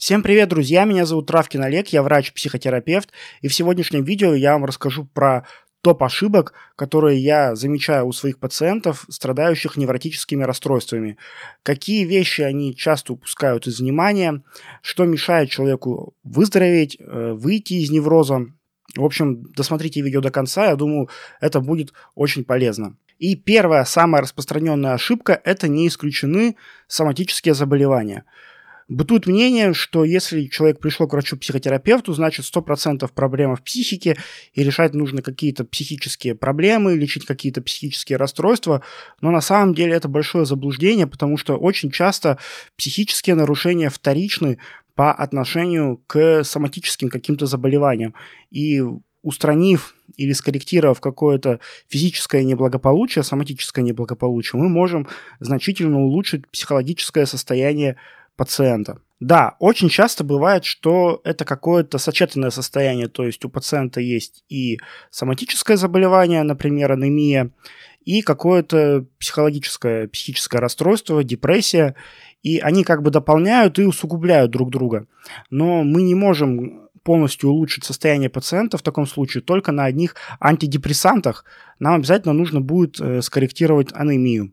Всем привет, друзья! Меня зовут Травкин Олег, я врач-психотерапевт, и в сегодняшнем видео я вам расскажу про топ ошибок, которые я замечаю у своих пациентов, страдающих невротическими расстройствами. Какие вещи они часто упускают из внимания, что мешает человеку выздороветь, э, выйти из невроза. В общем, досмотрите видео до конца, я думаю, это будет очень полезно. И первая, самая распространенная ошибка – это не исключены соматические заболевания – Бытует мнение, что если человек пришел к врачу-психотерапевту, значит 100% проблема в психике, и решать нужно какие-то психические проблемы, лечить какие-то психические расстройства. Но на самом деле это большое заблуждение, потому что очень часто психические нарушения вторичны по отношению к соматическим каким-то заболеваниям. И устранив или скорректировав какое-то физическое неблагополучие, соматическое неблагополучие, мы можем значительно улучшить психологическое состояние пациента. Да, очень часто бывает, что это какое-то сочетанное состояние, то есть у пациента есть и соматическое заболевание, например, анемия, и какое-то психологическое, психическое расстройство, депрессия, и они как бы дополняют и усугубляют друг друга. Но мы не можем полностью улучшить состояние пациента в таком случае только на одних антидепрессантах. Нам обязательно нужно будет э, скорректировать анемию.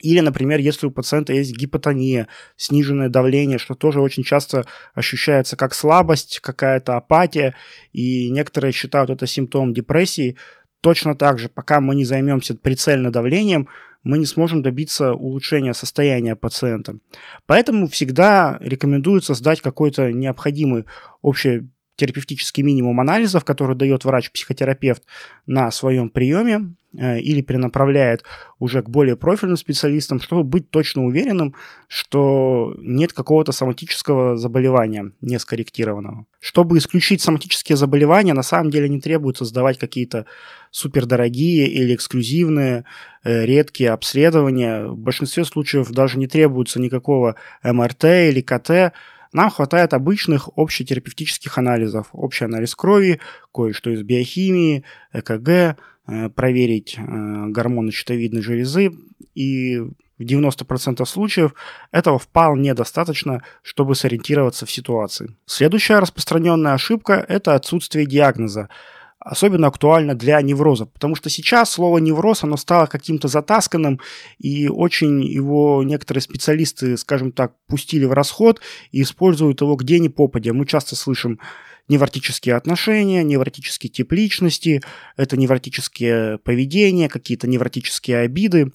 Или, например, если у пациента есть гипотония, сниженное давление, что тоже очень часто ощущается как слабость, какая-то апатия, и некоторые считают это симптомом депрессии. Точно так же, пока мы не займемся прицельно давлением, мы не сможем добиться улучшения состояния пациента. Поэтому всегда рекомендуется сдать какой-то необходимый общий терапевтический минимум анализов, который дает врач-психотерапевт на своем приеме э, или перенаправляет уже к более профильным специалистам, чтобы быть точно уверенным, что нет какого-то соматического заболевания не скорректированного. Чтобы исключить соматические заболевания, на самом деле не требуется сдавать какие-то супердорогие или эксклюзивные э, редкие обследования. В большинстве случаев даже не требуется никакого МРТ или КТ, нам хватает обычных общетерапевтических анализов. Общий анализ крови, кое-что из биохимии, ЭКГ, э, проверить э, гормоны щитовидной железы. И в 90% случаев этого вполне достаточно, чтобы сориентироваться в ситуации. Следующая распространенная ошибка – это отсутствие диагноза особенно актуально для невроза, потому что сейчас слово невроз, оно стало каким-то затасканным, и очень его некоторые специалисты, скажем так, пустили в расход и используют его где ни попадя. Мы часто слышим невротические отношения, невротический тип личности, это невротические поведения, какие-то невротические обиды.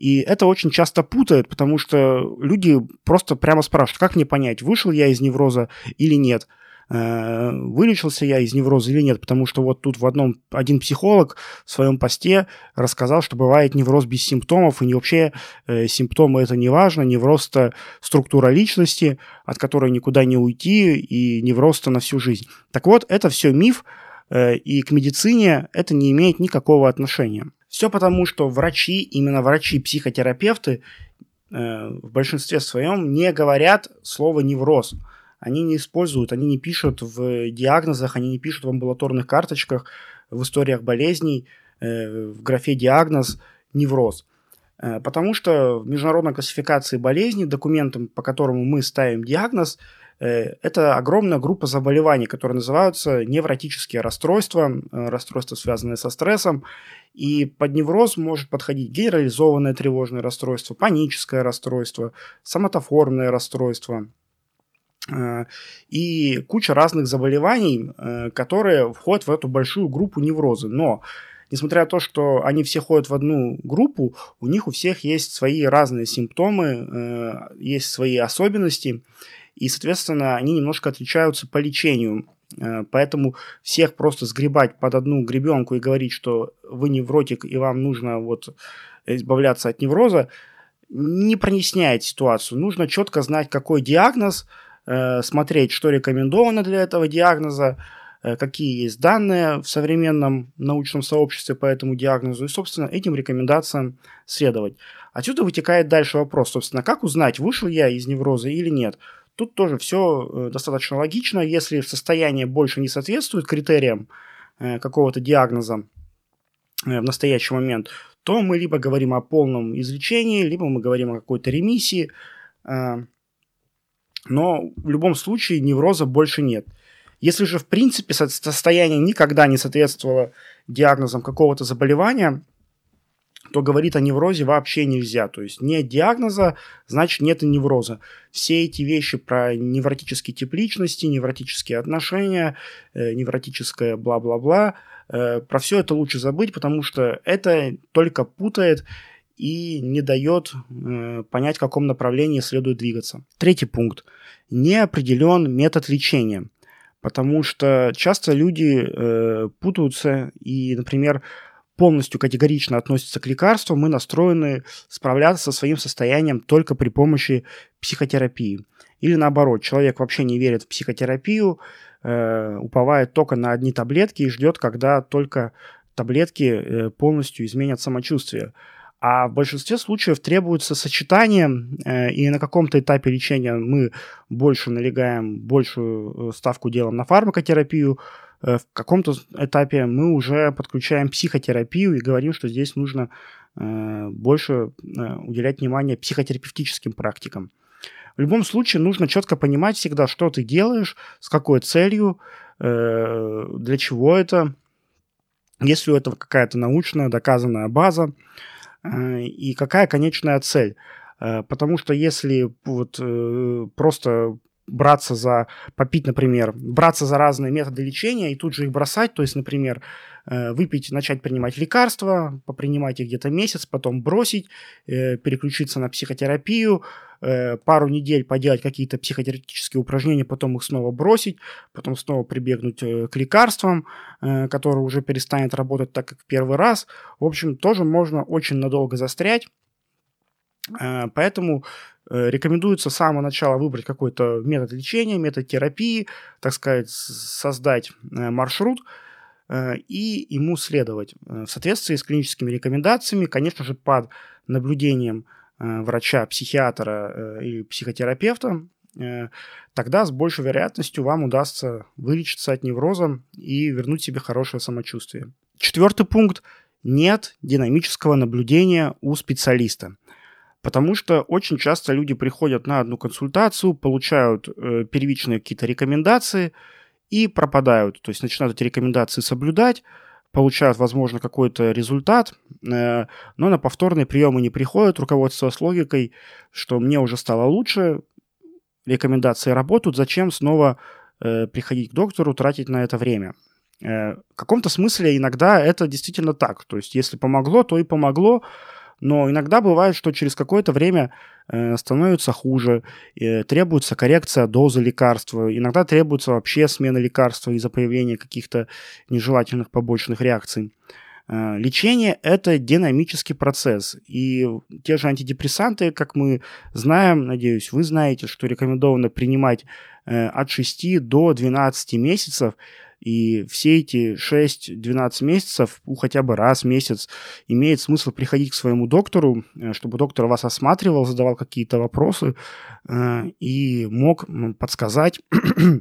И это очень часто путает, потому что люди просто прямо спрашивают, как мне понять, вышел я из невроза или нет – Э, вылечился я из невроза или нет, потому что вот тут в одном один психолог в своем посте рассказал, что бывает невроз без симптомов, и вообще э, симптомы это не важно, невроз это структура личности, от которой никуда не уйти, и невроз это на всю жизнь. Так вот, это все миф, э, и к медицине это не имеет никакого отношения. Все потому, что врачи, именно врачи-психотерапевты э, в большинстве своем не говорят слово невроз – они не используют, они не пишут в диагнозах, они не пишут в амбулаторных карточках, в историях болезней, э, в графе диагноз невроз. Э, потому что в международной классификации болезней, документом, по которому мы ставим диагноз, это огромная группа заболеваний, которые называются невротические расстройства, расстройства, связанные со стрессом. И под невроз может подходить генерализованное тревожное расстройство, паническое расстройство, соматоформное расстройство – Э, и куча разных заболеваний, э, которые входят в эту большую группу неврозы. Но несмотря на то, что они все ходят в одну группу, у них у всех есть свои разные симптомы, э, есть свои особенности, и, соответственно, они немножко отличаются по лечению. Поэтому всех просто сгребать под одну гребенку и говорить, что вы невротик и вам нужно вот избавляться от невроза, не проясняет ситуацию. Нужно четко знать, какой диагноз, Э, смотреть, что рекомендовано для этого диагноза, э, какие есть данные в современном научном сообществе по этому диагнозу и, собственно, этим рекомендациям следовать. Отсюда вытекает дальше вопрос, собственно, как узнать, вышел я из невроза или нет. Тут тоже все э, достаточно логично. Если состояние больше не соответствует критериям какого-то диагноза в настоящий момент, то мы либо говорим о полном излечении, либо мы говорим о какой-то ремиссии. но в любом случае невроза больше нет. Если же, в принципе, состояние никогда не соответствовало диагнозам какого-то заболевания, то говорит о неврозе вообще нельзя. То есть нет диагноза, значит нет и невроза. Все эти вещи про невротические тип личности, невротические отношения, э, невротическое бла-бла-бла, э, про все это лучше забыть, потому что это только путает и не дает э, понять, в каком направлении следует двигаться. Третий пункт. Не определен метод лечения. Потому что часто люди э, путаются и, например, полностью категорично относятся к лекарству, мы настроены справляться со своим состоянием только при помощи психотерапии. Или наоборот, человек вообще не верит в психотерапию, э, уповает только на одни таблетки и ждет, когда только таблетки э, полностью изменят самочувствие. А в большинстве случаев требуется сочетание, э, и на каком-то этапе лечения мы больше налегаем, большую э, ставку делаем на фармакотерапию, в каком-то этапе мы уже подключаем психотерапию и говорим, что здесь нужно э, больше э, уделять внимание психотерапевтическим практикам. В любом случае нужно четко понимать всегда, что ты делаешь, с какой целью, для чего это, есть ли у этого какая-то научная доказанная база и какая конечная цель. Потому что если вот просто браться за, попить, например, браться за разные методы лечения и тут же их бросать, то есть, например, э, выпить, начать принимать лекарства, попринимать их где-то месяц, потом бросить, э, переключиться на психотерапию, э, пару недель поделать какие-то психотерапевтические упражнения, потом их снова бросить, потом снова прибегнуть к лекарствам, которые уже перестанет работать так, как первый раз. В общем, тоже можно очень надолго застрять. Поэтому Э, рекомендуется с самого начала выбрать какой-то метод лечения, метод терапии, так сказать, создать э, маршрут э, и ему следовать в соответствии с клиническими рекомендациями, конечно же, под наблюдением врача, психиатра или психотерапевта, тогда с большей вероятностью вам удастся вылечиться от невроза и вернуть себе хорошее самочувствие. Четвертый пункт. Нет динамического наблюдения у специалиста. Потому что очень часто люди приходят на одну консультацию, получают э, первичные какие-то рекомендации и пропадают. То есть начинают эти рекомендации соблюдать, получают, возможно, какой-то результат, э, но на повторные приемы не приходят, руководствуясь логикой, что мне уже стало лучше, рекомендации работают, зачем снова э, приходить к доктору, тратить на это время. Э, в каком-то смысле иногда это действительно так. То есть если помогло, то и помогло, но иногда бывает, что через какое-то время э, становится хуже, требуется коррекция дозы лекарства, иногда требуется вообще смена лекарства из-за появления каких-то нежелательных побочных реакций. Э, лечение – это динамический процесс, и те же антидепрессанты, как мы знаем, надеюсь, вы знаете, что рекомендовано принимать э, от 6 до 12 месяцев – и все эти 6-12 месяцев, ну, хотя бы раз в месяц, имеет смысл приходить к своему доктору, э, чтобы доктор вас осматривал, задавал какие-то вопросы э, и мог подсказать э,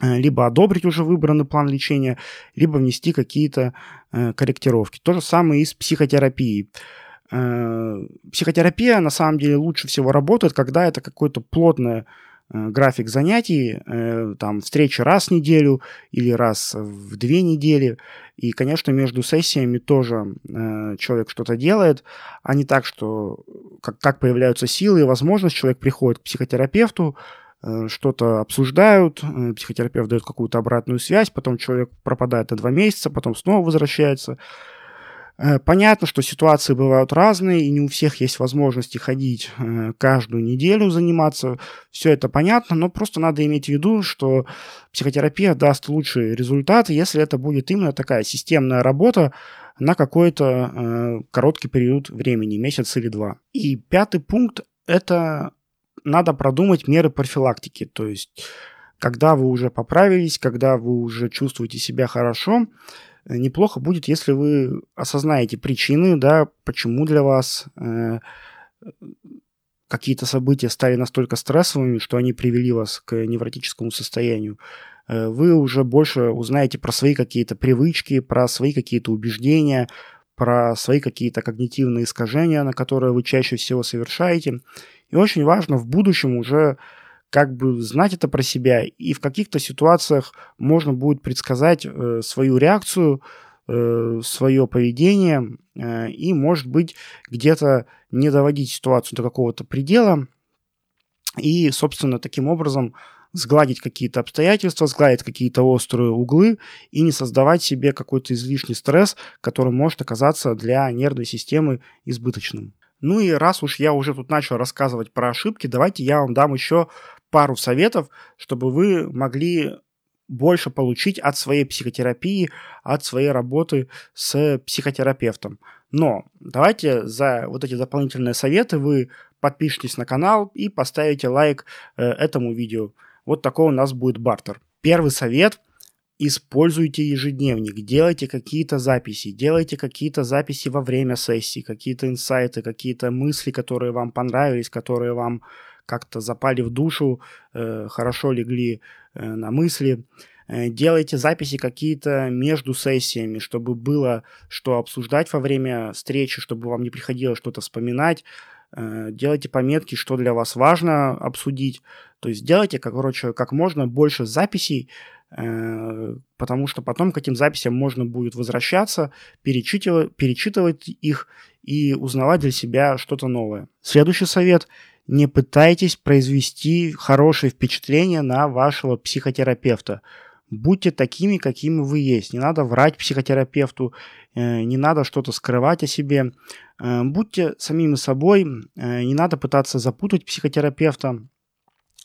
либо одобрить уже выбранный план лечения, либо внести какие-то корректировки. То же самое и с психотерапией. Психотерапия на самом деле лучше всего работает, когда это какое-то плотное график занятий, э, там встречи раз в неделю или раз в две недели. И, конечно, между сессиями тоже э, человек что-то делает, а не так, что как, как появляются силы и возможность, человек приходит к психотерапевту, что-то обсуждают, психотерапевт дает какую-то обратную связь, потом человек пропадает на два месяца, потом снова возвращается. Э, понятно, что ситуации бывают разные, и не у всех есть возможности ходить э, каждую неделю заниматься. Все это понятно, но просто надо иметь в виду, что психотерапия даст лучший результат, если это будет именно такая системная работа на какой-то э, короткий период времени, месяц или два. И пятый пункт – это надо продумать меры профилактики. То есть, когда вы уже поправились, когда вы уже чувствуете себя хорошо, неплохо будет, если вы осознаете причины, да, почему для вас э, какие-то события стали настолько стрессовыми, что они привели вас к невротическому состоянию. Э, вы уже больше узнаете про свои какие-то привычки, про свои какие-то убеждения, про свои какие-то когнитивные искажения, на которые вы чаще всего совершаете. И очень важно в будущем уже как бы знать это про себя, и в каких-то ситуациях можно будет предсказать э, свою реакцию, э, свое поведение, э, и, может быть, где-то не доводить ситуацию до какого-то предела, и, собственно, таким образом сгладить какие-то обстоятельства, сгладить какие-то острые углы и не создавать себе какой-то излишний стресс, который может оказаться для нервной системы избыточным. Ну и раз уж я уже тут начал рассказывать про ошибки, давайте я вам дам еще пару советов, чтобы вы могли больше получить от своей психотерапии, от своей работы с психотерапевтом. Но давайте за вот эти дополнительные советы вы подпишитесь на канал и поставите лайк э, этому видео. Вот такой у нас будет бартер. Первый совет используйте ежедневник, делайте какие-то записи, делайте какие-то записи во время сессии, какие-то инсайты, какие-то мысли, которые вам понравились, которые вам как-то запали в душу, э, хорошо легли э, на мысли. Э, делайте записи какие-то между сессиями, чтобы было что обсуждать во время встречи, чтобы вам не приходилось что-то вспоминать. Делайте пометки, что для вас важно обсудить. То есть делайте, короче, как можно больше записей, потому что потом к этим записям можно будет возвращаться, перечитывать, перечитывать их и узнавать для себя что-то новое. Следующий совет – не пытайтесь произвести хорошее впечатление на вашего психотерапевта. Будьте такими, какими вы есть. Не надо врать психотерапевту, э, не надо что-то скрывать о себе. Э, будьте самими собой, не надо пытаться запутать психотерапевта.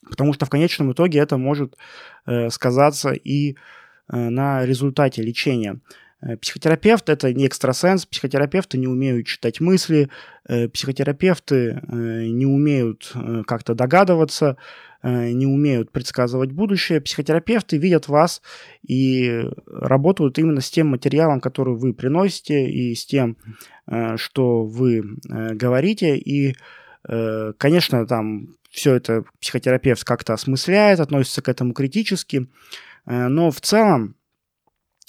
Потому что в конечном итоге это может э, сказаться и э, на результате лечения. Э, психотерапевт это не экстрасенс, психотерапевты не умеют читать мысли, э, психотерапевты э, не умеют как-то догадываться, не умеют предсказывать будущее. Психотерапевты видят вас и работают именно с тем материалом, который вы приносите, и с тем, что вы говорите. И, конечно, там все это психотерапевт как-то осмысляет, относится к этому критически, э, но в целом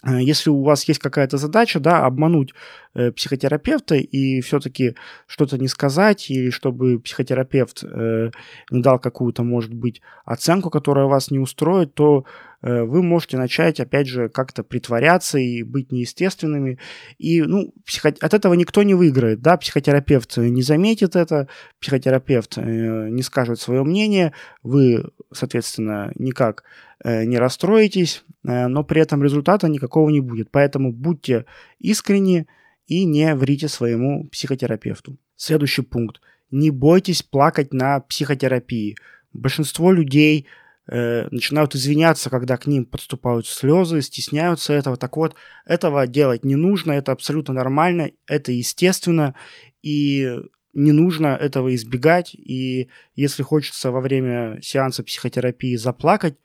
Э, если у вас есть какая-то задача, да, обмануть э, психотерапевта и все-таки что-то не сказать, или чтобы психотерапевт э, не дал какую-то, может быть, оценку, которая вас не устроит, то э, вы можете начать, опять же, как-то притворяться и быть неестественными. И, ну, психо... от этого никто не выиграет, да, психотерапевт не заметит это, психотерапевт э, не скажет свое мнение, вы, соответственно, никак э, не расстроитесь, Э, но при этом результата никакого не будет. Поэтому будьте искренни и не врите своему психотерапевту. Следующий пункт. Не бойтесь плакать на психотерапии. Большинство людей э, начинают извиняться, когда к ним подступают слезы, стесняются этого. Так вот, этого делать не нужно, это абсолютно нормально, это естественно, и не нужно этого избегать. И если хочется во время сеанса психотерапии заплакать,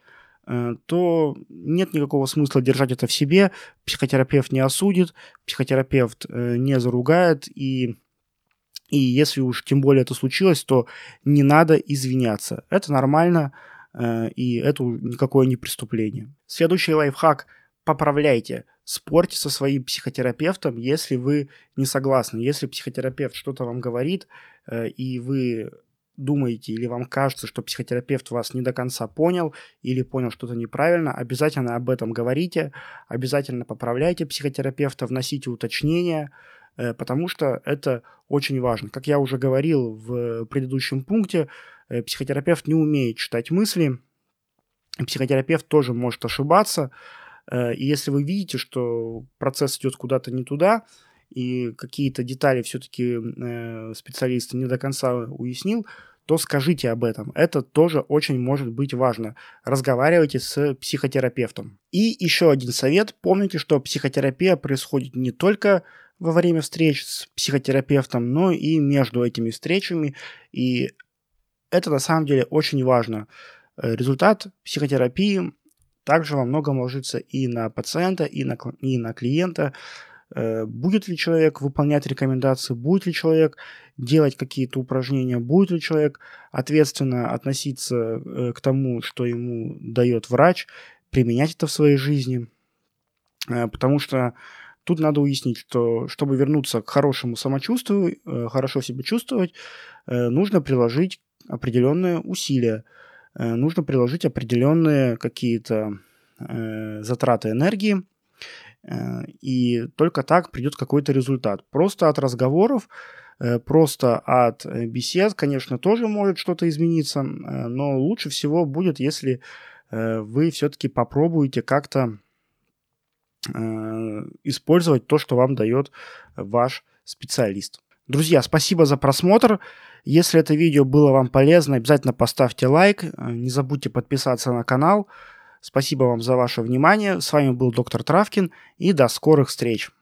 Э, то нет никакого смысла держать это в себе. Психотерапевт не осудит, психотерапевт э, не заругает, и, и если уж тем более это случилось, то не надо извиняться. Это нормально, и это никакое не преступление. Следующий лайфхак – поправляйте. Спорьте со своим психотерапевтом, если вы не согласны. Если психотерапевт что-то вам говорит, и вы думаете или вам кажется, что психотерапевт вас не до конца понял или понял что-то неправильно, обязательно об этом говорите, обязательно поправляйте психотерапевта, вносите уточнения, э, потому что это очень важно. Как я уже говорил в предыдущем пункте, э, психотерапевт не умеет читать мысли, психотерапевт тоже может ошибаться, э, и если вы видите, что процесс идет куда-то не туда, и какие-то детали все-таки специалист не до конца уяснил, то скажите об этом. Это тоже очень может быть важно. Разговаривайте с психотерапевтом. И еще один совет. Помните, что психотерапия происходит не только во время встреч с психотерапевтом, но и между этими встречами. И это на самом деле очень важно. Э, результат психотерапии также во многом ложится и на пациента, и на, и на клиента. Э, будет ли человек выполнять рекомендации, будет ли человек делать какие-то упражнения, будет ли человек ответственно относиться э, к тому, что ему дает врач, применять это в своей жизни. Потому что тут надо уяснить, что чтобы вернуться к хорошему самочувствию, хорошо себя чувствовать, нужно приложить определенные усилия. э, нужно приложить определенные какие-то э, затраты энергии, э, и только так придет какой-то результат. Просто от разговоров, э, просто от э, бесед, конечно, тоже может что-то измениться, э, но лучше всего будет, если э, вы все-таки попробуете как-то э, использовать то, что вам дает ваш специалист. Друзья, спасибо за просмотр. Если это видео было вам полезно, обязательно поставьте лайк. Не забудьте подписаться на канал. Спасибо вам за ваше внимание. С вами был доктор Травкин и до скорых встреч.